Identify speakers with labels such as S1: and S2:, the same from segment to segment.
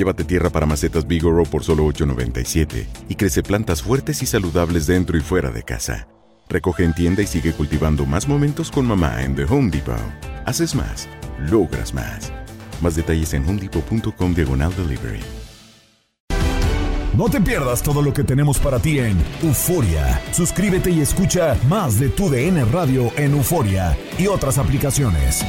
S1: Llévate tierra para macetas Bigoro por solo $8.97 y crece plantas fuertes y saludables dentro y fuera de casa. Recoge en tienda y sigue cultivando más momentos con mamá en The Home Depot. Haces más, logras más. Más detalles en homedepot.com diagonal delivery.
S2: No te pierdas todo lo que tenemos para ti en Euforia. Suscríbete y escucha más de tu DN Radio en Euforia y otras aplicaciones.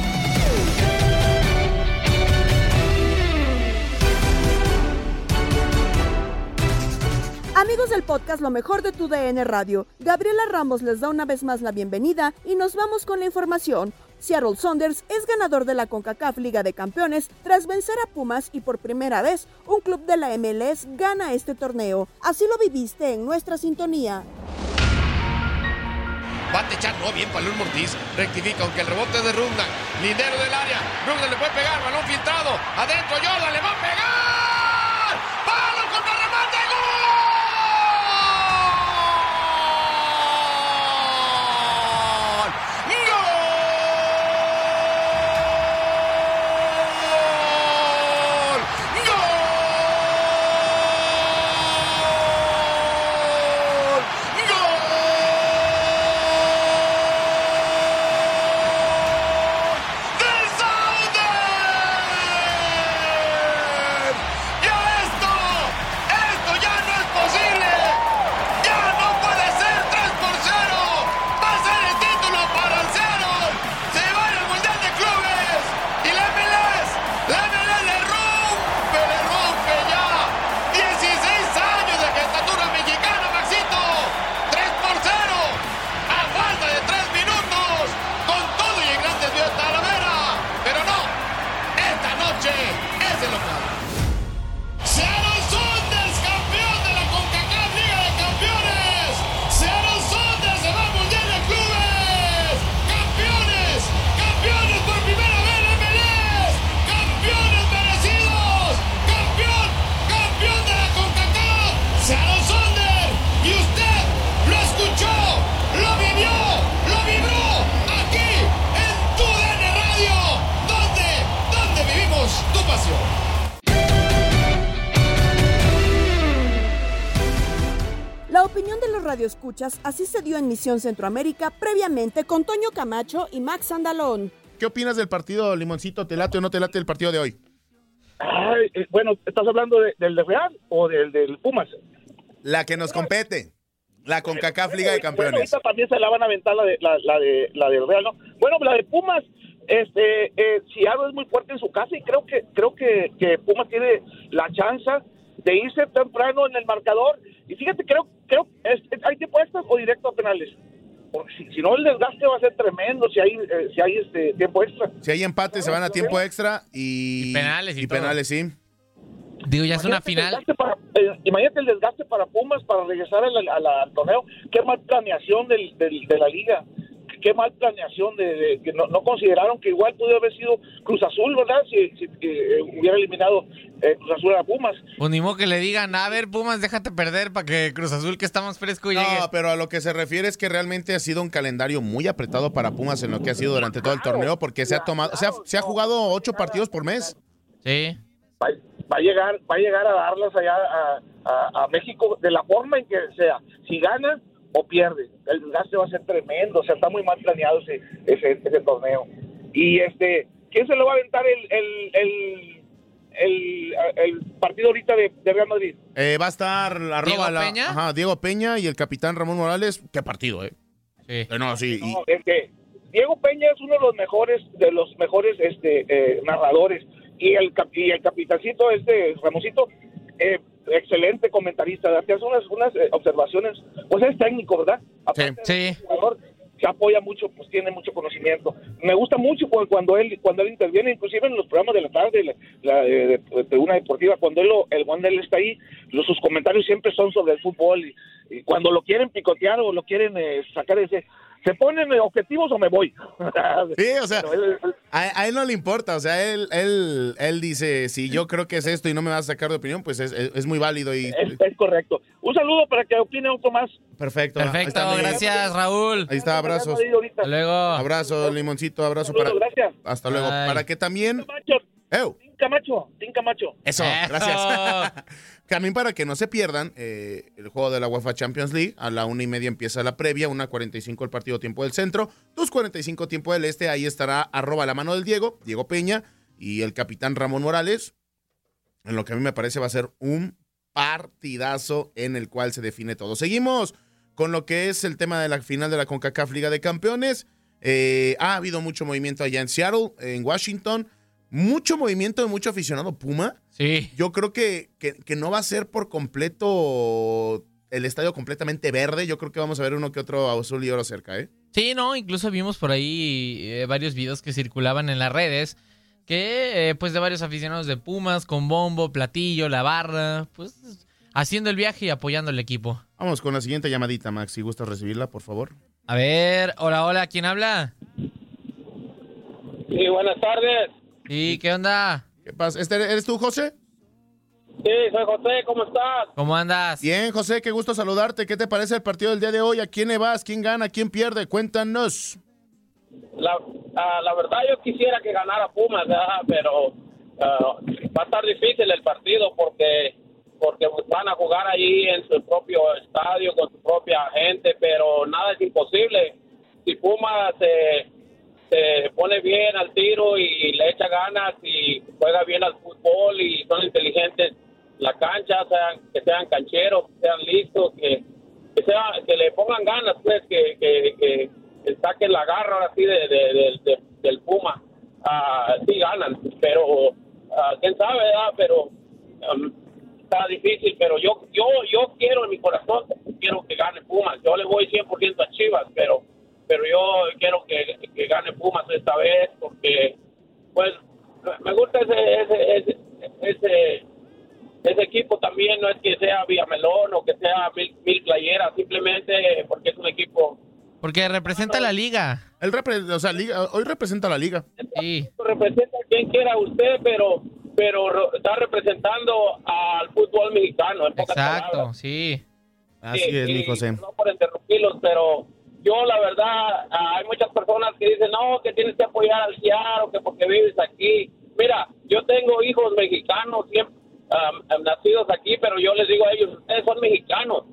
S3: Amigos del podcast Lo mejor de tu DN Radio, Gabriela Ramos les da una vez más la bienvenida y nos vamos con la información. Seattle Saunders es ganador de la CONCACAF Liga de Campeones tras vencer a Pumas y por primera vez un club de la MLS gana este torneo. Así lo viviste en nuestra sintonía.
S4: Techar, no, bien Palón Mortiz. Rectifica, aunque el rebote de Runda. Lindero del área. Runda le puede pegar, balón filtrado. Adentro, Jordan le va a pegar.
S3: Así se dio en Misión Centroamérica previamente con Toño Camacho y Max Andalón.
S5: ¿Qué opinas del partido, Limoncito? ¿Te late o no te late el partido de hoy?
S6: Ay, eh, bueno, ¿estás hablando de- del de Real o del, del Pumas?
S5: La que nos compete. La CONCACAF Liga de
S6: Bueno,
S5: Campeones.
S6: ahorita también se la van a aventar la de, la, la de, la del Real, ¿no? Bueno, la de Pumas, este, eh, Seattle es muy fuerte en su casa y creo que creo que, que Pumas tiene la chance de irse temprano en el marcador. Y fíjate, creo creo es, es- ¿hay tiempo extra o directo a penales? Porque si, si no, el desgaste va a ser tremendo si hay, eh, si hay este tiempo extra.
S5: Si hay empate, se van a tiempo extra y,
S7: Y penales y
S5: penales, sí.
S7: Digo, ya es una
S6: el
S7: final.
S6: para- eh, imagínate el desgaste para Pumas para regresar al, al- al torneo. Qué mal planeación del, del- de la liga. Qué mal planeación de, de- que no, no consideraron que igual pudo haber sido Cruz Azul, ¿verdad? Si, si, eh, hubiera eliminado eh, Cruz Azul a Pumas.
S7: Pues ni modo que le digan, a ver, Pumas, déjate perder para que Cruz Azul, que está más fresco, llegue.
S5: No, pero a lo que se refiere es que realmente ha sido un calendario muy apretado para Pumas en lo que ha sido durante todo el torneo, porque se ha tomado, se ha, se ha jugado ocho partidos por mes.
S7: Sí.
S6: Va, va a llegar, va a llegar a darlas allá a, a- a México de la forma en que sea. Si gana o pierde, el desgaste va a ser tremendo. O sea, está muy mal planeado ese, ese, ese torneo. Y este, ¿quién se le va a aventar el, el, el, el, el partido ahorita de, de Real Madrid?
S5: Eh, va a estar arroba
S7: ¿Diego
S5: la-
S7: Peña?
S5: Ajá, Diego Peña y el capitán Ramón Morales. Qué partido, ¿eh?
S7: Sí.
S5: Eh, No, sí. y-
S6: No, es que Diego Peña es uno de los mejores, de los mejores este, eh, narradores. Y el, cap- y el capitancito, este Ramosito, eh, excelente comentarista. Te hace unas, unas eh, observaciones, pues es técnico, ¿verdad? Aparte de
S7: Sí.
S6: jugador, se apoya mucho, pues tiene mucho conocimiento. Me gusta mucho cu- cuando él cuando él interviene, inclusive en los programas de la tarde, la, la, eh, de, de una deportiva, cuando él, lo- el, cuando él está ahí, los, sus comentarios siempre son sobre el fútbol y, y cuando lo quieren picotear o lo quieren eh, sacar ese, ¿se ponen objetivos o me voy?
S5: Sí, o sea,
S6: él-
S5: a, a él no le importa, o sea, él, él, él dice, si yo creo que es esto y no me vas a sacar de opinión, pues es, es- es muy válido y
S6: es, es correcto. Un saludo para que opine otro más.
S5: perfecto.
S7: Perfecto,
S5: está, Miguel.
S7: gracias, Raúl.
S5: Ahí está, abrazos.
S7: Hasta luego.
S5: Abrazo, limoncito, abrazo para...
S6: gracias.
S5: Hasta luego.
S7: Bye.
S5: Para que también... ¡Ew!
S6: Camacho, Tim Camacho.
S5: Eso,
S7: Eso.
S5: gracias. También para que no se pierdan eh, el juego de la UEFA Champions League. A la una y media empieza la previa, una 45 el partido tiempo del centro, dos 45 tiempo del este. Ahí estará arroba la mano del Diego, Diego Peña y el capitán Ramón Morales. En lo que a mí me parece va a ser un partidazo en el cual se define todo. Seguimos con lo que es el tema de la final de la CONCACAF Liga de Campeones. Eh, ha habido mucho movimiento allá en Seattle, en Washington. Mucho movimiento de mucho aficionado Puma.
S7: Sí.
S5: Yo creo que, que, que no va a ser por completo el estadio completamente verde. Yo creo que vamos a ver uno que otro azul y oro cerca, ¿eh?
S7: Sí, no, incluso vimos por ahí eh, varios videos que circulaban en las redes que eh, pues de varios aficionados de Pumas con bombo, platillo, la barra, pues haciendo el viaje y apoyando al equipo.
S5: Vamos con la siguiente llamadita, Max. Si gustas recibirla, por favor.
S7: A ver, hola, hola, ¿quién habla?
S8: Sí, buenas tardes.
S7: Sí, ¿qué onda?
S5: ¿Qué pasa? ¿Este ¿Eres tú, José?
S8: Sí, soy José, ¿cómo estás?
S7: ¿Cómo andas?
S5: Bien, José, qué gusto saludarte. ¿Qué te parece el partido del día de hoy? ¿A quién le vas? ¿Quién gana? ¿Quién pierde? Cuéntanos.
S8: La, ah, la verdad yo quisiera que ganara Pumas, ¿verdad? pero ah, va a estar difícil el partido porque porque van a jugar ahí en su propio estadio con su propia gente, pero nada es imposible. Si Pumas se, se pone bien al tiro y le echa ganas y juega bien al fútbol y son inteligentes, la cancha, sean, que sean cancheros, que sean listos, que, que, sea, que le pongan ganas, pues, que, que, que, que saquen la garra así de, de- de- de- del Puma. Ah, sí ganan, pero ah, quién sabe, ¿verdad? Pero um, está difícil, pero yo yo yo quiero en mi corazón, quiero que gane Pumas. Yo le voy 100% a Chivas, pero pero yo quiero que, que gane Pumas esta vez porque pues me gusta ese ese ese, ese ese equipo también no es que sea Villamelón o que sea mil, mil playeras, simplemente porque es un equipo
S7: Porque representa la liga.
S5: El repre- o sea, liga- hoy representa la liga.
S7: Sí.
S8: representa a quien quiera usted, pero pero ro- está representando al fútbol mexicano. En
S7: Exacto, sí.
S5: Así
S8: Sí,
S5: es, mi
S8: y
S5: José.
S8: No por interrumpirlos, pero yo la verdad, ah, hay muchas personas que dicen, no, que tienes que apoyar al Ciaro, que porque vives aquí. Mira, yo tengo hijos mexicanos, siempre, ah, nacidos aquí, pero yo les digo a ellos, ustedes son mexicanos,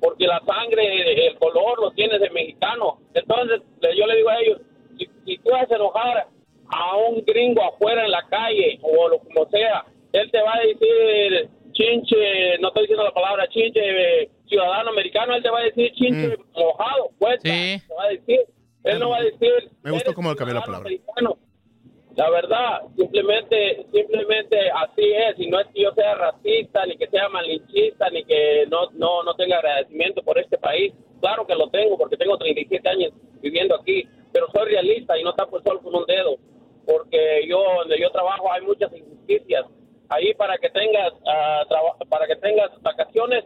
S8: porque la sangre, el color lo tienes de mexicano. Entonces, yo le digo a ellos, si, si tú vas a enojar a un gringo afuera en la calle, o lo como sea, él te va a decir, chinche, no estoy diciendo la palabra chinche, eh, ciudadano americano, él te va a decir chinche mojado, pues, te va a decir, él no va a decir,
S5: Me gustó
S8: "Eres
S5: cómo cambió la palabra.
S8: americano". La verdad, simplemente, simplemente así es, y no es que yo sea racista, ni que sea malinchista, ni que no, no, no tenga agradecimiento por este país. Claro que lo tengo, porque tengo 37 años viviendo aquí, pero soy realista y no tapo el sol con un dedo, porque yo, donde yo trabajo hay muchas injusticias. Ahí para que tengas, traba- para que tengas vacaciones,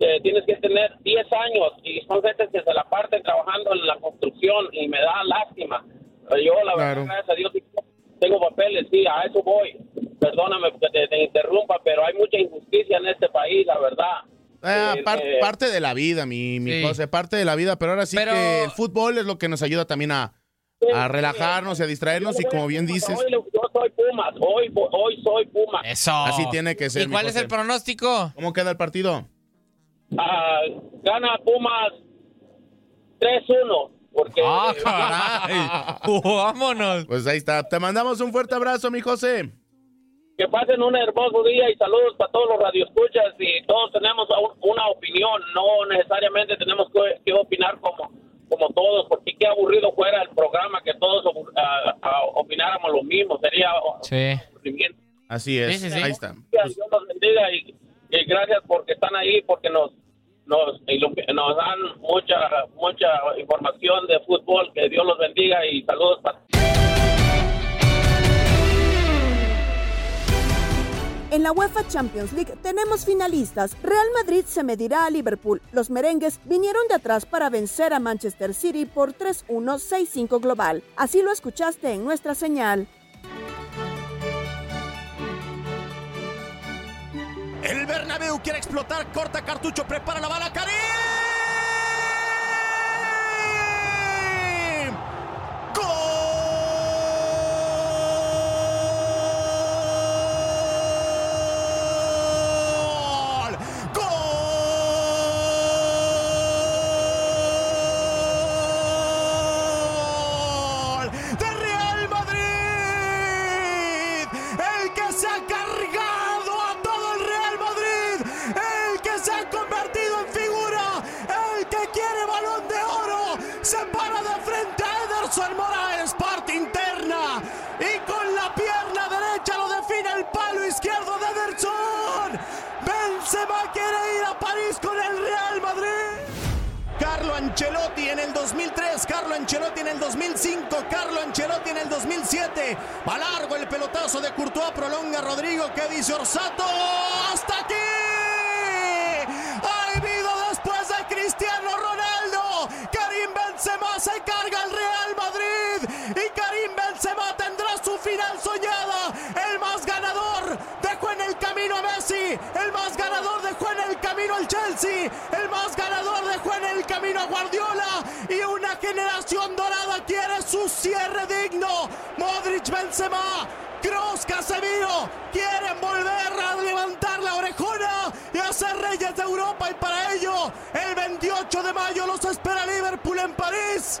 S8: eh, tienes que tener 10 años y son gente que se la parten trabajando en la construcción y me da lástima. Yo, la
S5: Claro.
S8: verdad, gracias a Dios, tengo papeles, sí, a eso voy. Perdóname que te, te interrumpa, pero hay mucha injusticia en este país, la verdad.
S5: Ah,
S8: Eh,
S5: par-
S8: eh,
S5: parte de la vida, mi, mi
S7: Sí.
S5: José, parte de la vida, pero ahora sí
S7: Pero-
S5: que el fútbol es lo que nos ayuda también a, a relajarnos y a distraernos y como bien dices,
S8: Hoy, yo soy Pumas, hoy, hoy soy Pumas.
S7: Eso.
S5: así tiene que ser.
S7: ¿Y
S5: mi
S7: cuál es el pronóstico?
S5: ¿Cómo queda el partido?
S8: Ah, gana Pumas 3-1, porque...
S7: ¡Ah, caray! ¡Vámonos!
S5: Pues ahí está. Te mandamos un fuerte abrazo, mi José.
S8: que pasen un hermoso día y saludos para todos los radioescuchas y todos tenemos un- una opinión, no necesariamente tenemos que, que opinar como, como todos, porque qué aburrido fuera el programa que todos ah, opináramos lo mismo, sería
S7: Sí.
S8: aburrimiento.
S5: Así es.
S7: Sí, sí, sí.
S5: Ahí está.
S8: Dios los bendiga y, y gracias porque están ahí, porque nos nos, nos dan mucha mucha información de fútbol, que Dios los bendiga y saludos para
S3: En la UEFA Champions League tenemos finalistas. Real Madrid se medirá a Liverpool. Los merengues vinieron de atrás para vencer a Manchester City por 3-1, 6-5 global. Así lo escuchaste en nuestra señal.
S9: El Bernabéu quiere explotar, corta cartucho, prepara la bala, Karim. El más ganador dejó en el camino a Guardiola y una generación dorada quiere su cierre digno. Modric Benzema. Kroos, Casemiro quieren volver a levantar la orejona y a ser reyes de Europa y para ello el 28 de mayo los espera Liverpool en París.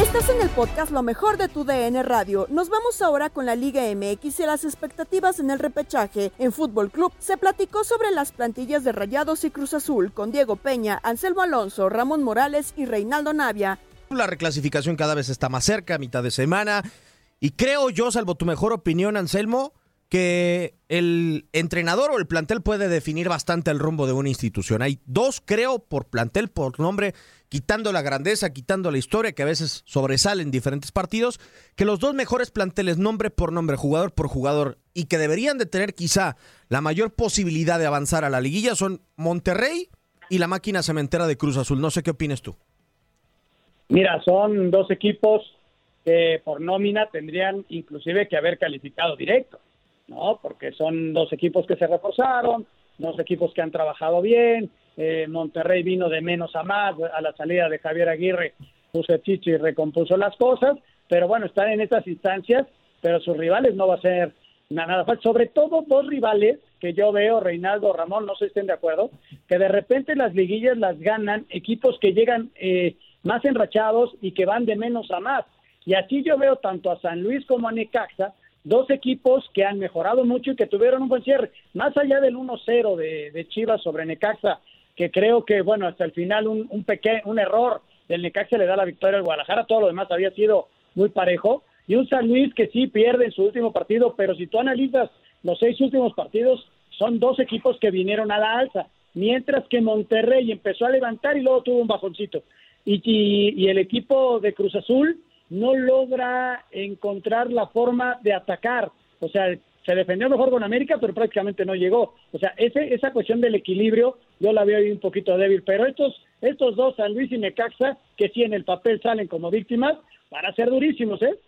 S3: Estás en el podcast Lo mejor de tu DN Radio. Nos vamos ahora con la Liga MX y las expectativas en el repechaje. En Fútbol Club se platicó sobre las plantillas de Rayados y Cruz Azul con Diego Peña, Anselmo Alonso, Ramón Morales y Reinaldo Navia.
S10: La reclasificación cada vez está más cerca, mitad de semana. Y creo yo, salvo tu mejor opinión, Anselmo, que el entrenador o el plantel puede definir bastante el rumbo de una institución. Hay dos, creo, por plantel, por nombre, quitando la grandeza, quitando la historia, que a veces sobresale en diferentes partidos, que los dos mejores planteles, nombre por nombre, jugador por jugador, y que deberían de tener quizá la mayor posibilidad de avanzar a la liguilla son Monterrey y la máquina cementera de Cruz Azul. No sé qué opinas tú.
S11: Mira, son dos equipos que por nómina tendrían inclusive que haber calificado directo, ¿no? Porque son dos equipos que se reforzaron, dos equipos que han trabajado bien. eh, Monterrey vino de menos a más a la salida de Javier Aguirre, puso el chicho y recompuso las cosas. Pero bueno, están en estas instancias, pero sus rivales no va a ser na- nada fácil. Sobre todo dos rivales que yo veo, Reinaldo, Ramón, no sé si estén de acuerdo, que de repente las liguillas las ganan equipos que llegan eh, más enrachados y que van de menos a más. Y así yo veo tanto a San Luis como a Necaxa, dos equipos que han mejorado mucho y que tuvieron un buen cierre. Más allá del 1-0 de, de Chivas sobre Necaxa, que creo que, bueno, hasta el final un, un, pequeño, un error del Necaxa le da la victoria al Guadalajara, todo lo demás había sido muy parejo. Y un San Luis que sí pierde en su último partido, pero si tú analizas los seis últimos partidos, son dos equipos que vinieron a la alza, mientras que Monterrey empezó a levantar y luego tuvo un bajoncito. Y, y el equipo de Cruz Azul no logra encontrar la forma de atacar. O sea, se defendió mejor con América, pero prácticamente no llegó. O sea, ese, esa cuestión del equilibrio yo la veo ahí un poquito débil. Pero estos, estos dos, San Luis y Necaxa, que sí en el papel salen como víctimas, van a ser durísimos, ¿eh?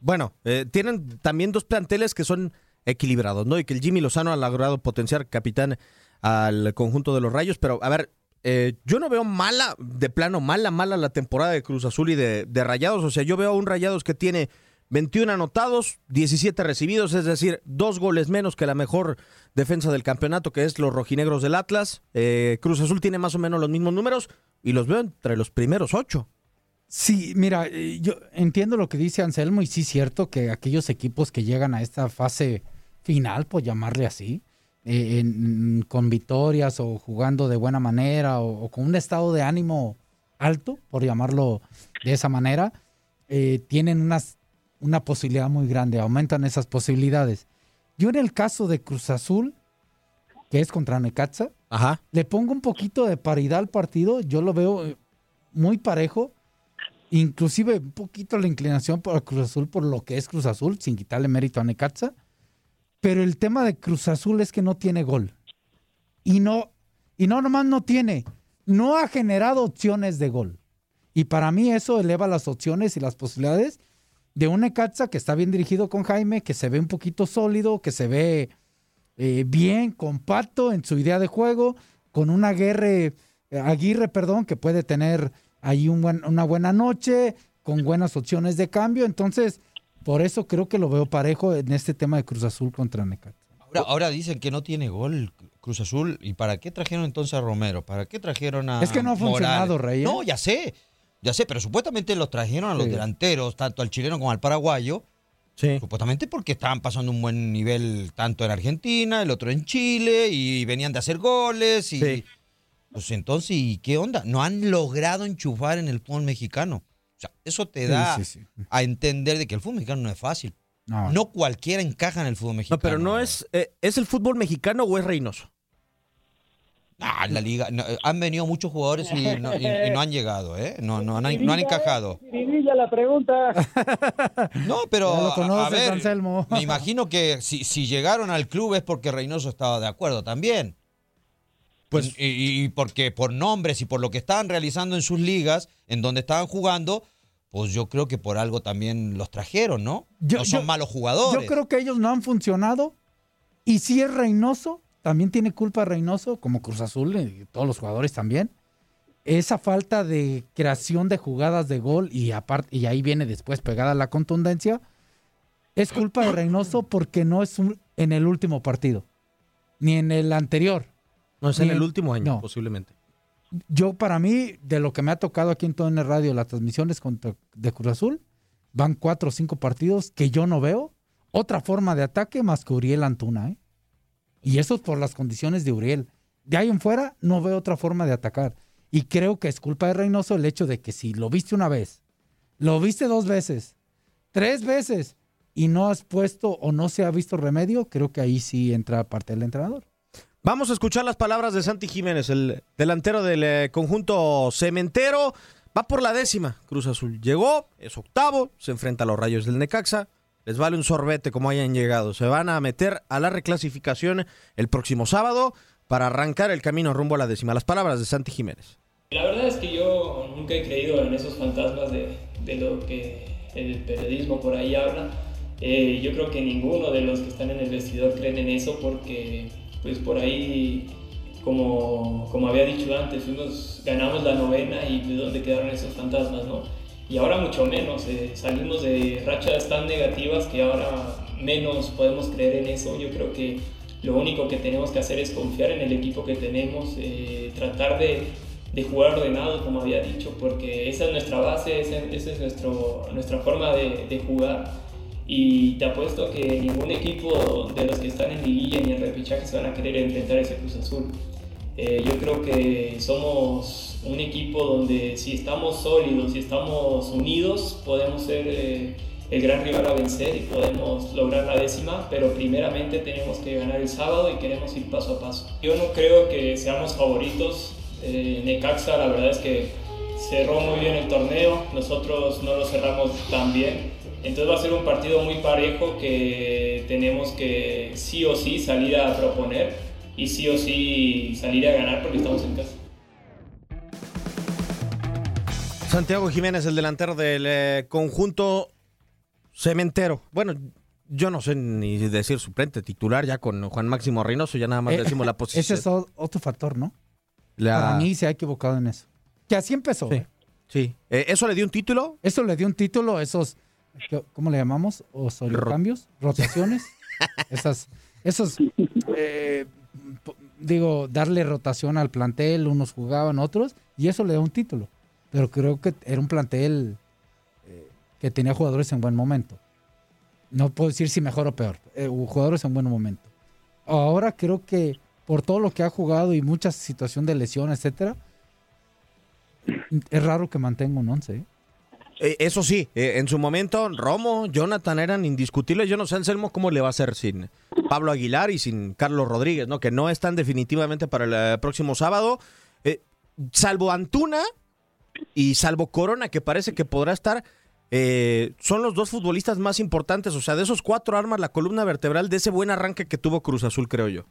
S12: Bueno, eh, tienen también dos planteles que son equilibrados, ¿no? Y que el Jimmy Lozano ha logrado potenciar capitán al conjunto de los Rayos, pero a ver, eh, yo no veo mala, de plano, mala, mala la temporada de Cruz Azul y de, Rayados. O sea, yo veo a un Rayados que tiene 21 anotados, 17 recibidos, es decir, dos goles menos que la mejor defensa del campeonato, que es los rojinegros del Atlas. Eh, Cruz Azul tiene más o menos los mismos números y los veo entre los primeros ocho.
S13: Sí, mira, eh, yo entiendo lo que dice Anselmo y sí es cierto que aquellos equipos que llegan a esta fase final, por llamarle así, eh, en, con victorias o jugando de buena manera o, o, con un estado de ánimo alto, por llamarlo de esa manera, eh, tienen unas, una posibilidad muy grande, aumentan esas posibilidades. Yo en el caso de Cruz Azul, que es contra Necaxa,
S12: Ajá.
S13: le pongo un poquito de paridad al partido, yo lo veo eh, muy parejo, inclusive un poquito la inclinación por Cruz Azul por lo que es Cruz Azul, sin quitarle mérito a Necaxa. Pero el tema de Cruz Azul es que no tiene gol. Y no, y no nomás no tiene, no ha generado opciones de gol. Y para mí eso eleva las opciones y las posibilidades de un Necaxa que está bien dirigido con Jaime, que se ve un poquito sólido, que se ve eh, bien, compacto en su idea de juego, con una Aguirre, Aguirre, perdón, que puede tener ahí una buena noche, con buenas opciones de cambio. Entonces, por eso creo que lo veo parejo en este tema de Cruz Azul contra Necaxa.
S14: Ahora, ahora dicen que no tiene gol Cruz Azul. ¿Y para qué trajeron entonces a Romero? ¿Para qué trajeron a
S13: Es que no ha funcionado,
S14: Morales?
S13: Rey. ¿eh?
S14: No, ya sé. Ya sé, pero supuestamente los trajeron a los
S13: Sí.
S14: delanteros, tanto al chileno como al paraguayo.
S12: Sí.
S14: Supuestamente porque estaban pasando un buen nivel tanto en Argentina, el otro en Chile, y venían de hacer goles. Y,
S12: Sí.
S14: Pues entonces, ¿y qué onda? No han logrado enchufar en el fútbol mexicano. Sea, eso te da
S13: sí, sí.
S14: a entender de que el fútbol mexicano no es fácil.
S13: No,
S14: No cualquiera encaja en el fútbol
S12: No,
S14: mexicano.
S12: pero no es, eh, ¿es el fútbol mexicano o es Reynoso?
S14: Ah, la liga. no, eh, han venido muchos jugadores y no, y- y no han llegado, ¿eh? No, no, han, no han encajado.
S11: La pregunta.
S14: No, pero. A-
S13: conoces,
S14: a ver,
S13: Anselmo.
S14: me imagino que si, si llegaron al club es porque Reynoso estaba de acuerdo también.
S12: Pues-
S14: Y, y- y porque por nombres y por lo que estaban realizando en sus ligas, en donde estaban jugando, pues yo creo que por algo también los trajeron, ¿no?
S13: Yo-
S14: no son
S13: yo-
S14: malos jugadores.
S13: Yo creo que ellos no han funcionado. Y si es Reynoso, también tiene culpa Reynoso, como Cruz Azul y todos los jugadores también. Esa falta de creación de jugadas de gol y aparte y ahí viene después pegada la contundencia. Es culpa de Reynoso porque no es un- en el último partido, ni en el anterior.
S12: No es en el último año,
S13: no.
S12: posiblemente.
S13: Yo, para mí, de lo que me ha tocado aquí en el radio, las transmisiones contra, de Cruz Azul, van cuatro o cinco partidos que yo no veo otra forma de ataque más que Uriel Antuna, ¿eh? Y eso es por las condiciones de Uriel. De ahí en fuera, no veo otra forma de atacar. Y creo que es culpa de Reynoso el hecho de que si lo viste una vez, lo viste dos veces, tres veces, y no has puesto o no se ha visto remedio, creo que ahí sí entra parte del entrenador.
S12: Vamos a escuchar las palabras de Santi Jiménez, el delantero del eh, conjunto cementero. Va por la décima. Cruz Azul llegó, es octavo, se enfrenta a los rayos del Necaxa. Les vale un sorbete como hayan llegado. Se van a meter a la reclasificación el próximo sábado para arrancar el camino rumbo a la décima. Las palabras de Santi Jiménez.
S15: La verdad es que yo nunca he creído en esos fantasmas de, lo que el periodismo por ahí habla. Eh, yo creo que ninguno de los que están en el vestidor creen en eso porque pues por ahí, como, como había dicho antes, fuimos, ganamos la novena y de dónde quedaron esos fantasmas, ¿no? Y ahora mucho menos, eh, salimos de rachas tan negativas que ahora menos podemos creer en eso. Yo creo que Lo único que tenemos que hacer es confiar en el equipo que tenemos, eh, tratar de, de jugar ordenado, como había dicho, porque esa es nuestra base, esa, esa es nuestro, nuestra forma de, de jugar. Y te apuesto que ningún equipo de los que están en liguilla ni en repechaje se van a querer enfrentar a ese Cruz Azul. Eh, yo creo que somos un equipo donde si estamos sólidos, si estamos unidos, podemos ser eh, el gran rival a vencer y podemos lograr la décima, pero primeramente tenemos que ganar el sábado y queremos ir paso a paso. Yo no creo que seamos favoritos. Eh, Necaxa la verdad es que cerró muy bien el torneo, nosotros no lo cerramos tan bien. Entonces va a ser un partido muy parejo que tenemos que sí o sí salir a proponer y sí o sí salir a ganar porque estamos en casa.
S10: Santiago Jiménez, el delantero del eh, conjunto cementero. Bueno, yo no sé ni decir suplente, titular ya con Juan Máximo Reynoso, ya nada más
S13: Eh,
S10: decimos la posición.
S13: Ese es otro factor, ¿no?
S10: La-
S13: Para mí se ha equivocado en eso. Que así empezó. ¿eh?
S10: Sí. Eh, ¿Eso le dio un título?
S13: Eso le dio un título, esos, ¿cómo le llamamos? ¿O cambios? ¿Rotaciones? Esas, esos, eh, digo, darle rotación al plantel, unos jugaban, otros, y eso le da un título. Pero creo que era un plantel eh, que tenía jugadores en buen momento. No puedo decir si mejor o peor, eh, jugadores en buen momento. Ahora creo que por todo lo que ha jugado y mucha situación de lesión, etcétera, es raro que mantenga un 11. ¿Eh?
S10: Eso sí, eh, en su momento Romo, Jonathan eran indiscutibles. Yo no sé, Anselmo, cómo le va a hacer sin Pablo Aguilar y sin Carlos Rodríguez, ¿no? Que no están definitivamente para el eh, próximo sábado. Salvo Antuna y salvo Corona, que parece que podrá estar. eh, son los dos futbolistas más importantes. O sea, de esos cuatro armas, la columna vertebral de ese buen arranque que tuvo Cruz Azul, creo yo.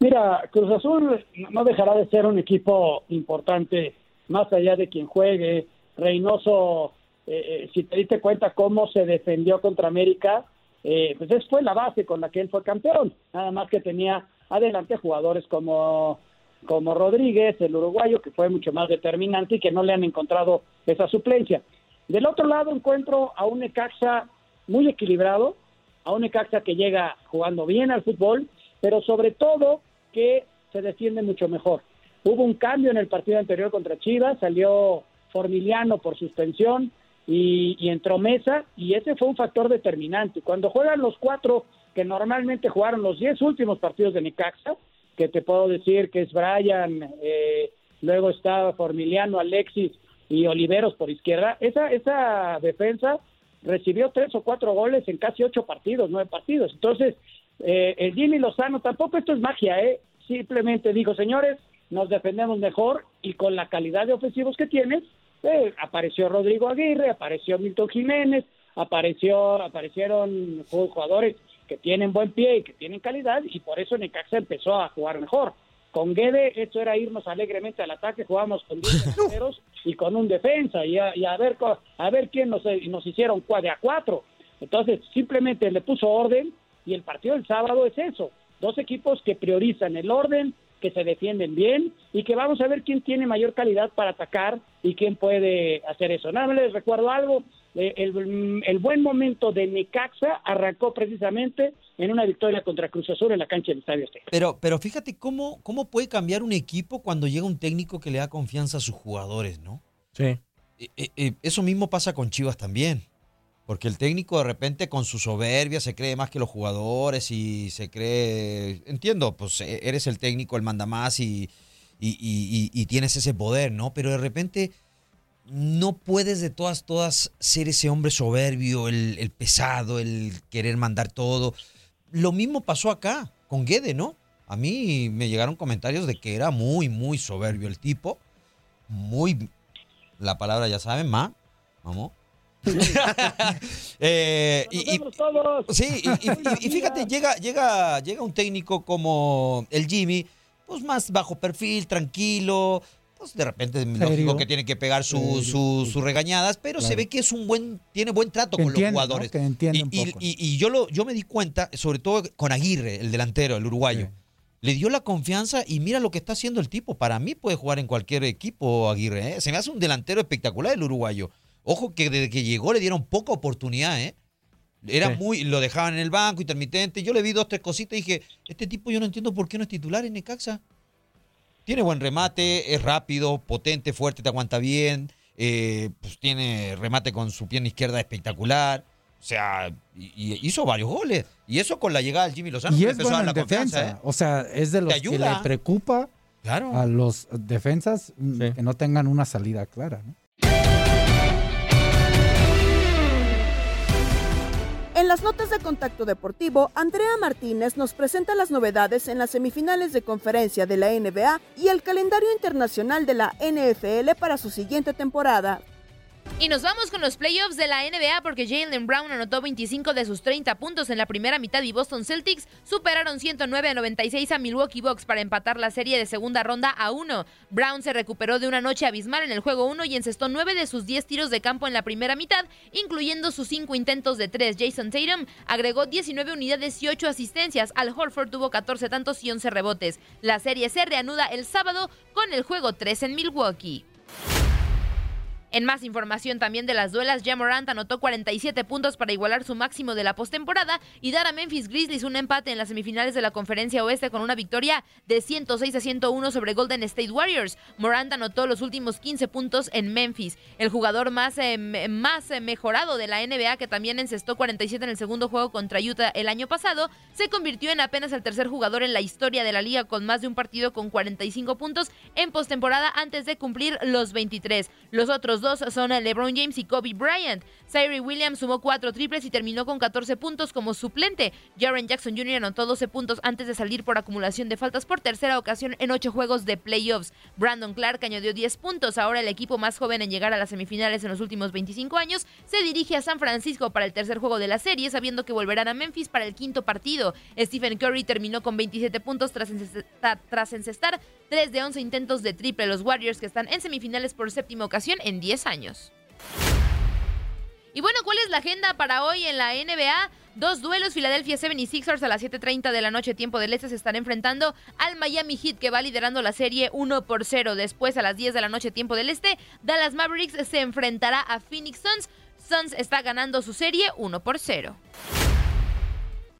S11: Mira, Cruz Azul no dejará de ser un equipo importante, más allá de quien juegue. Reynoso, eh, eh, si te diste cuenta cómo se defendió contra América, eh, pues esa fue la base con la que él fue campeón. Nada más que tenía adelante jugadores como, como Rodríguez, el uruguayo, que fue mucho más determinante y que no le han encontrado esa suplencia. Del otro lado encuentro a un Necaxa muy equilibrado, a un Necaxa que llega jugando bien al fútbol, pero sobre todo que se defiende mucho mejor. Hubo un cambio en el partido anterior contra Chivas, salió Formiliano por suspensión y, y y ese fue un factor determinante. Cuando juegan los cuatro que normalmente jugaron los diez últimos partidos de Necaxa, que te puedo decir que es Brian, eh, luego está Formiliano, Alexis y Oliveros por izquierda, esa, esa defensa recibió tres o cuatro goles en casi ocho partidos, nueve partidos. Entonces, eh, el Jimmy Lozano, tampoco esto es magia, ¿eh? Simplemente dijo, señores, nos defendemos mejor y con la calidad de ofensivos que tienes, eh, apareció Rodrigo Aguirre, apareció Milton Jiménez, apareció, aparecieron jugadores que tienen buen pie y que tienen calidad y por eso Necaxa empezó a jugar mejor. Con Guede esto era irnos alegremente al ataque, jugábamos con 10 delanteros y con un defensa y a, y a ver a ver quién nos, nos hicieron de a cuatro. Entonces simplemente le puso orden y el partido del sábado es eso, dos equipos que priorizan el orden, que se defienden bien y que vamos a ver quién tiene mayor calidad para atacar y quién puede hacer eso. Nada más les recuerdo algo, eh, el, el buen momento de Necaxa arrancó precisamente en una victoria contra Cruz Azul en la cancha del Estadio Azteca.
S14: Pero, pero fíjate cómo, cómo puede cambiar un equipo cuando llega un técnico que le da confianza a sus jugadores, ¿no?
S10: Sí.
S14: eso mismo pasa con Chivas también. Porque el técnico de repente con su soberbia se cree más que los jugadores y se cree, entiendo, pues e- eres el técnico, el manda más y, y, tienes ese poder, ¿no? Pero de repente no puedes de todas, todas ser ese hombre soberbio, el, pesado, el querer mandar todo. Lo mismo pasó acá con Guede, ¿no? A mí me llegaron comentarios de que era muy, muy soberbio el tipo. Muy, la palabra ya saben, ma, vamos. Eh, y, y- sí, y, y- y fíjate, llega, llega, llega un técnico como el Jimmy, pues más bajo perfil, tranquilo, pues de repente lógico
S13: Serio.
S14: que tiene que pegar su-
S13: Serio,
S14: su- sus regañadas, pero se ve que es un buen, tiene buen trato
S13: Que
S14: con
S13: entiende,
S14: los
S13: ¿no?
S14: jugadores.
S13: Que entiende
S14: y,
S13: un
S14: y-
S13: poco.
S14: y- y yo lo, yo me di cuenta, sobre todo con Aguirre, el delantero, el uruguayo. Le dio la confianza y mira lo que está haciendo el tipo. Para mí puede jugar en cualquier equipo Aguirre. ¿eh? Se me hace un delantero espectacular el uruguayo. Ojo que desde que llegó le dieron poca oportunidad, ¿eh? Era
S10: Sí.
S14: muy, lo dejaban en el banco, intermitente. Yo le vi dos, tres cositas y dije, este tipo yo no entiendo por qué no es titular en Necaxa. Tiene buen remate, es rápido, potente, fuerte, te aguanta bien. eh, pues tiene remate con su pierna izquierda espectacular. O sea, y- y hizo varios goles. Y eso con la llegada del Jimmy Lozano.
S13: Y es
S14: empezó
S13: bueno
S14: la
S13: defensa.
S14: ¿eh?
S13: O sea, es de los que le preocupa
S14: Claro.
S13: a los defensas mm, que no tengan una salida clara. ¿no?
S3: En las notas de contacto deportivo, Andrea Martínez nos presenta las novedades en las semifinales de conferencia de la NBA y el calendario internacional de la NFL para su siguiente temporada.
S16: Y nos vamos con los playoffs de la NBA porque Jalen Brown anotó 25 de sus 30 puntos en la primera mitad y Boston Celtics superaron 109 a 96 a Milwaukee Bucks para empatar la serie de segunda ronda a 1. Brown se recuperó de una noche abismal en el juego 1 y encestó 9 de sus 10 tiros de campo en la primera mitad, incluyendo sus 5 intentos de 3. Jason Tatum agregó 19 unidades y 8 asistencias. Al Horford tuvo 14 tantos y 11 rebotes. La serie se reanuda el sábado con el juego 3 en Milwaukee. En más información también de las duelas, Jamorant anotó 47 puntos para igualar su máximo de la postemporada y dar a Memphis Grizzlies un empate en las semifinales de la Conferencia Oeste con una victoria de 106 a 101 sobre Golden State Warriors. Morant anotó los últimos 15 puntos en Memphis. El jugador más, eh, m- más eh, mejorado de la NBA, que también encestó 47 en el segundo juego contra Utah el año pasado, se convirtió en apenas el tercer jugador en la historia de la liga con más de un partido con 45 puntos en postemporada antes de cumplir los 23. Los otros dos son LeBron James y Kobe Bryant. Cyril Williams sumó cuatro triples y terminó con 14 puntos como suplente. Jaren Jackson Jr. anotó 12 puntos antes de salir por acumulación de faltas por tercera ocasión en ocho juegos de playoffs. Brandon Clark añadió 10 puntos. Ahora el equipo más joven en llegar a las semifinales en los últimos 25 años se dirige a San Francisco para el tercer juego de la serie, sabiendo que volverán a Memphis para el quinto partido. Stephen Curry terminó con 27 puntos tras tras encestar 3 de 11 intentos de triple. Los Warriors que están en semifinales por séptima ocasión en 10 años. Y bueno, ¿cuál es la agenda para hoy en la NBA? Dos duelos, Philadelphia 76ers a las 7.30 de la noche, tiempo del este, se están enfrentando al Miami Heat que va liderando la serie 1 por 0. Después, a las 10 de la noche, tiempo del este, Dallas Mavericks se enfrentará a Phoenix Suns. Suns está ganando su serie 1 por 0.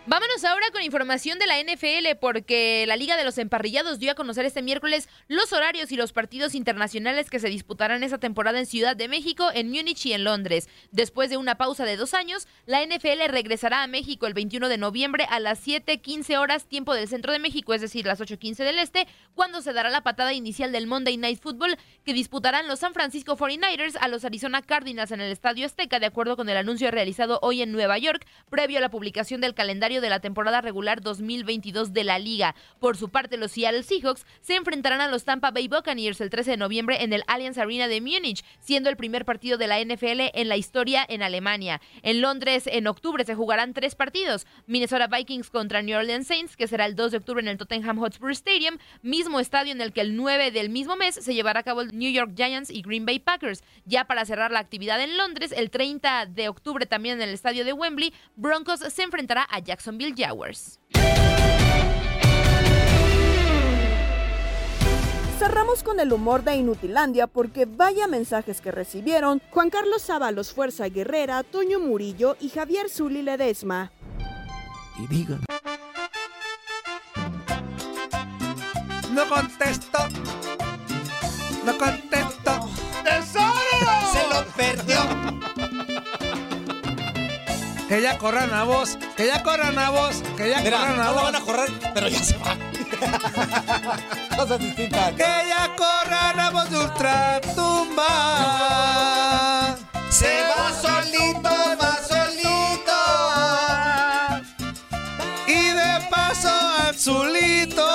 S16: Vámonos ahora con información de la NFL porque la Liga de los Emparrillados dio a conocer este miércoles los horarios y los partidos internacionales que se disputarán esta temporada en Ciudad de México, en Múnich y en Londres. Después de una pausa de dos años, la NFL regresará a México el 21 de noviembre a las 7:15 horas tiempo del centro de México, es decir, las 8:15 del este, cuando se dará la patada inicial del Monday Night Football que disputarán los San Francisco 49ers a los Arizona Cardinals en el Estadio Azteca, de acuerdo con el anuncio realizado hoy en Nueva York, previo a la publicación del calendario de la temporada regular 2022 de la liga. Por su parte, los Seattle Seahawks se enfrentarán a los Tampa Bay Buccaneers el 13 de noviembre en el Allianz Arena de Múnich, siendo el primer partido de la NFL en la historia en Alemania. En Londres, en octubre, se jugarán tres partidos. Minnesota Vikings contra New Orleans Saints, que será el 2 de octubre en el Tottenham Hotspur Stadium, mismo estadio en el que el 9 del mismo mes se llevará a cabo el New York Giants y Green Bay Packers. Ya para cerrar la actividad en Londres, el 30 de octubre también en el estadio de Wembley, Broncos se enfrentará a Jacksonville Jaguars.
S3: Cerramos con el humor de Inutilandia porque vaya mensajes que recibieron Juan Carlos Sábalos Fuerza Guerrera, Toño Murillo y Javier Zuli Ledesma.
S17: Y digan. No contesto. No contesto.
S4: ¡Tesoro!
S17: Se lo perdió. Que ya corran a vos, que ya corran a vos, que ya
S14: Mira,
S17: corran a
S14: no
S17: vos.
S14: van a correr, pero ya se va. Cosas distintas.
S17: Que ya corran a vos de ultratumba.
S4: Se va solito, va solito.
S17: Y de paso al Zulito.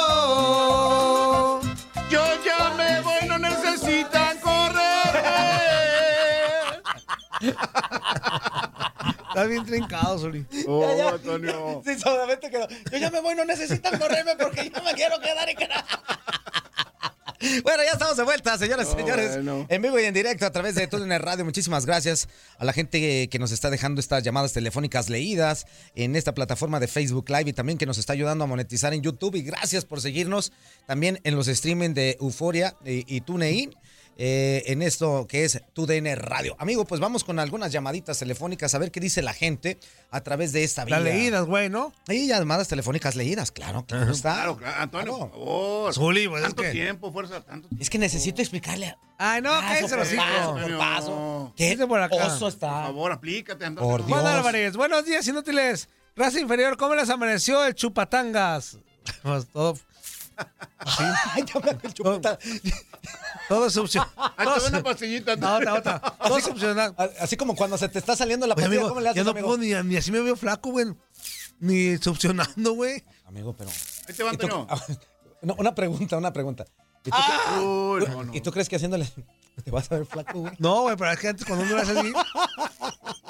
S17: Está bien trincado.
S14: Ya, ya.
S5: Antonio.
S14: Sí, solamente quedó. Yo ya me voy, no necesitan correrme porque yo me quiero quedar en casa.
S10: Bueno, ya estamos de vuelta, señoras y
S5: Oh,
S10: señores.
S5: bueno.
S10: En vivo y en directo a través de TUDN Radio. Muchísimas gracias a la gente que, que nos está dejando estas llamadas telefónicas leídas en esta plataforma de Facebook Live y también que nos está ayudando a monetizar en YouTube. Y gracias por seguirnos también en los streaming de Euforia y, y TuneIn. Eh, en esto que es tu DN Radio. Amigo, pues vamos con algunas llamaditas telefónicas a ver qué dice la gente a través de esta vía.
S17: Las leídas, güey, ¿no?
S10: Y llamadas telefónicas leídas, claro, claro está.
S18: Claro, claro. Antonio, por favor.
S17: Zuli, pues, es
S18: tanto
S17: que-
S18: tiempo, fuerza, tanto
S10: Es que necesito explicarle.
S17: Ay, no,
S10: Paso
S17: cállese
S10: por
S17: los hijos.
S10: paso, por paso. ¿Qué
S17: por acá.
S10: oso está?
S18: Por favor, aplícate, Antonio.
S10: Por
S17: Juan
S10: Dios.
S17: Álvarez, buenos días, inútiles. Raza inferior, ¿cómo les amaneció el chupatangas? Pues todo. Todo, todo succionado.
S18: Ahí te va una pastillita.
S17: No, otra, otra. Todo succionado.
S10: Así como cuando se te está saliendo la
S17: Oye,
S10: pastilla,
S17: amigo,
S10: ¿cómo le haces,
S17: ya no
S10: amigo?
S17: puedo ni, ni así me veo flaco, güey. Ni succionando, güey.
S10: Amigo, pero...
S18: Ahí te va,
S10: ¿Y tú-
S18: Antonio.
S10: No, una pregunta, una pregunta. ¿Y tú,
S17: Ah.
S18: Uy, no, no.
S10: ¿Y tú crees que haciéndole te vas a ver flaco, güey?
S17: No, güey, pero es que antes cuando uno lo hace así,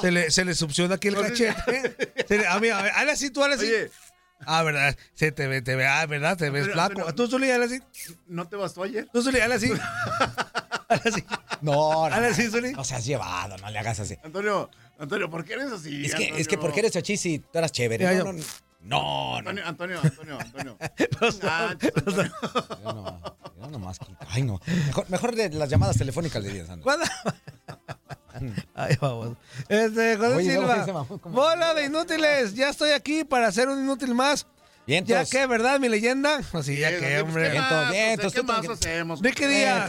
S17: se le, se le succiona aquí el cachete. Se le- a mí, a ver, hazle así, tú hazle así.
S18: Oye.
S17: Ah, verdad, se te ve, te ve, ah, verdad, te ves
S18: Pero-
S17: flaco.
S18: pero-
S17: Tú, Zuli, hazle así.
S18: ¿No te bastó ayer?
S17: Tú, Zuli, hazle así. Así.
S10: No, no.
S17: Así, Zuli.
S10: No seas llevado, no le hagas así.
S18: Antonio, Antonio, ¿por qué eres así?
S10: Es que,
S18: Antonio?
S10: es que porque eres chachis y tú eras chévere. No, no, no, no.
S18: Antonio, Antonio, Antonio, Antonio. Ah, Antonio.
S10: Yo no, yo nomás. Ay, no. Mejor, mejor de las llamadas telefónicas le dirías, Sandra.
S17: ¿Cuándo? Ay, vamos. Este, José
S10: Oye,
S17: Silva. Bola de inútiles. Ya estoy aquí para ser un inútil más.
S10: Bien,
S17: Ya que, ¿verdad, mi leyenda? Así, ya
S18: Sí,
S17: que,
S18: pues,
S17: hombre.
S18: sea,
S10: entonces
S18: ¿Qué más hacemos?
S17: Ricky Díaz.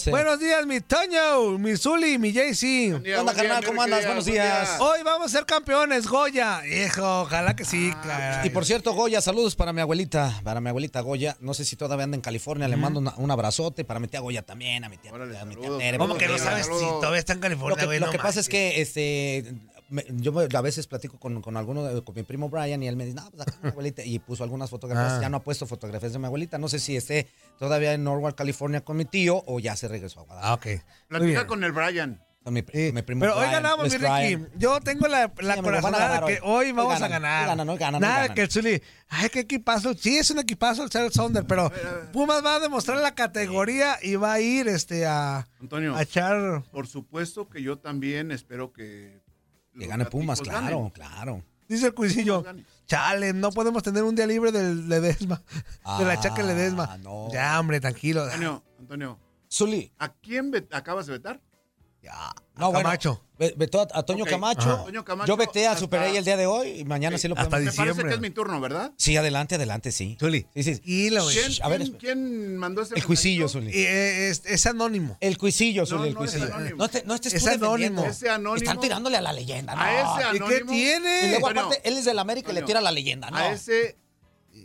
S10: Sé.
S17: Buenos días, mi Toño, mi Zuli, mi JC.
S10: ¿Qué onda, carnal? ¿Cómo andas? Buenos
S18: buen día.
S10: días.
S17: Hoy vamos a ser campeones, Goya. Hijo, ojalá que sí. caray.
S10: Y por cierto, Goya, saludos para mi abuelita, para mi abuelita Goya. No sé si todavía anda en California, le mando una- un abrazote para mi tía Goya también, a mi tía,
S18: Órale,
S10: a mi tía
S18: saludos,
S10: Tere,
S17: ¿Cómo que no sabes si todavía está en California,
S10: que,
S17: güey?
S10: lo que pasa es que este me- yo me- a veces platico con, con alguno, de- con mi primo Brian y él me dice, no, pues acá mi abuelita, y puso algunas fotografías,
S17: Ah.
S10: ya no ha puesto fotografías de mi abuelita, no sé si esté todavía en Norwalk, California con mi tío o ya se regresó a Guadalajara.
S17: Ah, ok.
S18: Platica con el Brian.
S10: Con mi,
S17: Sí,
S10: mi primo
S17: Pero hoy ganamos, mi
S10: Luis
S17: Ricky.
S10: Brian.
S17: Yo tengo la, la corazonada que
S10: hoy.
S17: vamos a ganar.
S10: ganan, hoy ganan, hoy
S17: Nada
S10: ganan.
S17: que el Zuli. Ay, qué equipazo. Sí, es un equipazo el Seattle Sounder, pero Pumas va a demostrar la categoría y va a ir este a,
S18: Antonio,
S17: a echar.
S18: por supuesto que yo también espero que.
S10: Que gane Pumas, claro,
S18: ganen.
S10: claro.
S17: Dice el cuisillo. Chale, no podemos tener un día libre del Ledesma. de la chaca Ledesma.
S10: Ah, no.
S17: Ya, hombre, tranquilo.
S18: Antonio, Antonio,
S10: Zuli,
S18: ¿a quién acabas de vetar?
S17: Ya.
S10: no, bueno,
S17: Camacho.
S10: ve- a, a Toño Camacho.
S18: ajá. Toño Camacho
S10: Yo veté a
S18: hasta-
S10: Super A el día de hoy y mañana sí lo
S17: hasta
S10: podemos
S18: Me parece
S17: Diciembre.
S18: que es mi turno, ¿verdad?
S10: Sí, adelante, adelante, sí.
S17: Zuli.
S10: Sí, sí.
S17: Güey.
S18: ¿Quién,
S10: a ver,
S18: quién-
S10: espera.
S18: quién mandó ese
S10: El juicillo? Zuli.
S17: Y, eh, es, es anónimo.
S10: El cuisillo,
S18: No,
S10: Zuli, el
S18: no, es
S10: cuisillo.
S18: anónimo.
S10: No, te, no estés
S17: Es
S10: tú
S17: anónimo.
S18: Ese anónimo.
S10: Están tirándole a la leyenda, ¿no?
S18: A ese
S17: ¿Y qué
S18: anónimo.
S17: tiene?
S10: Y luego, aparte, él es del América y le tira a la leyenda, ¿no?
S18: A ese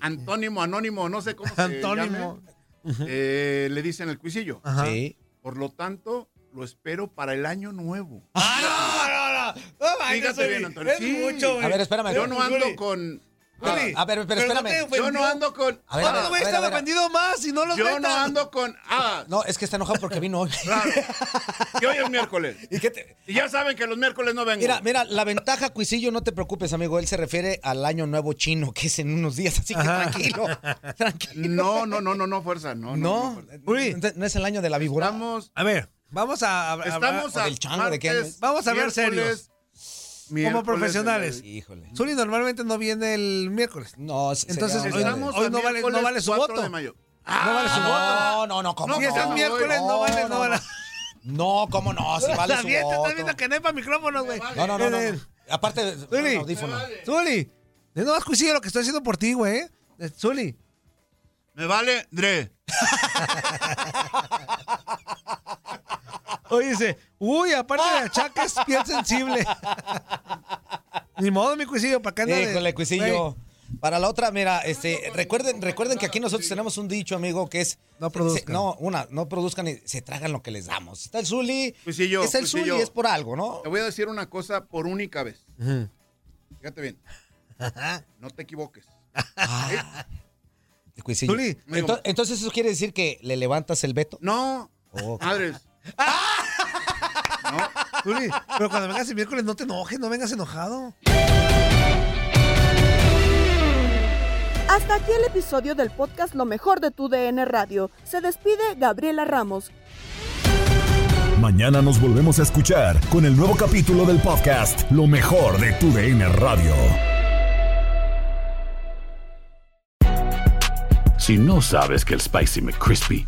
S18: antónimo, anónimo, no sé cómo se
S17: Antónimo.
S18: llame, eh, le dicen el cuisillo.
S17: Ajá.
S10: Sí.
S18: Por lo tanto, lo espero para el año nuevo.
S17: Ah, no, no, no. No,
S18: Fíjate bien, Antonio.
S17: Es
S18: Sí.
S17: mucho, güey.
S10: A ver, espérame.
S18: Yo no ando con.
S17: Zuli.
S10: A ver, pero
S17: no
S10: espérame.
S17: ofendió.
S18: Yo no ando con.
S10: A ver, a ver,
S17: ¿Cuándo, güey,
S10: a ver,
S17: está
S10: a ver.
S17: ofendido más y no los
S18: Yo no
S17: metan?
S18: ando con. Ah,
S10: No, es que está enojado porque vino hoy.
S18: claro. Que hoy es miércoles.
S10: ¿Y qué te-
S18: Y ya saben que los miércoles no vengo.
S10: Mira, mira, la ventaja, Cuisillo, no te preocupes, amigo. Él se refiere al año nuevo chino, que es en unos días, así que
S17: Ajá.
S10: tranquilo. Tranquilo.
S18: No, no, no, no, no, fuerza. No, no.
S10: No,
S18: no.
S10: Entonces, no es el año de la víbora.
S18: Estamos.
S17: A ver, vamos a... a-
S18: Estamos a.
S10: del chango, ¿de qué año
S18: martes,
S10: es?
S17: Vamos a ver
S18: miércoles, miércoles,
S17: profesionales.
S10: Híjole.
S17: Zuli normalmente no viene el miércoles.
S10: No,
S17: Entonces, hoy- hoy no vale- no vale su
S18: 4
S17: voto.
S18: de mayo.
S17: no vale su voto.
S10: No, no, no, ¿cómo
S18: No,
S17: Si es
S18: no,
S17: el
S18: no,
S17: miércoles, no,
S10: no,
S17: vale, no,
S10: no,
S17: vale.
S10: No, cómo no, si vale su voto.
S17: está viendo que no hay para micrófonos, güey.
S10: No, no, no, no.
S17: Eh,
S10: Aparte,
S17: Zuli.
S10: audífono.
S17: Zuli, es nomás cuisillo lo que estoy haciendo por ti, güey. Eh, Zuli.
S18: Me vale, Dre.
S17: Oye, dice, uy, aparte de achaque es piel sensible. Ni modo, mi cuisillo, para acá anda de-
S10: Híjole, Cuisillo. Para la otra, mira, este, recuerden, recuerden que aquí nosotros tenemos un dicho, amigo, que es
S17: No produzcan.
S10: se- no, una, no produzcan y se tragan lo que les damos. Está el Zuli,
S18: Cuisillo,
S10: es el
S18: Cuisillo.
S10: Zuli, es por algo, ¿no?
S18: Te voy a decir una cosa por única vez.
S17: Ujú.
S18: Fíjate bien. No te equivoques.
S10: Cuisillo.
S17: Zuli.
S10: Ento- entonces eso quiere decir que le levantas el veto.
S18: No,
S10: Oh,
S18: madres.
S17: Zuli, pero cuando vengas el miércoles no te enojes, no vengas enojado.
S3: Hasta aquí el episodio del podcast Lo mejor de tu DN Radio. Se despide Gabriela Ramos.
S2: Mañana nos volvemos a escuchar con el nuevo capítulo del podcast Lo mejor de tu DN Radio.
S19: Si no sabes que el Spicy McCrispy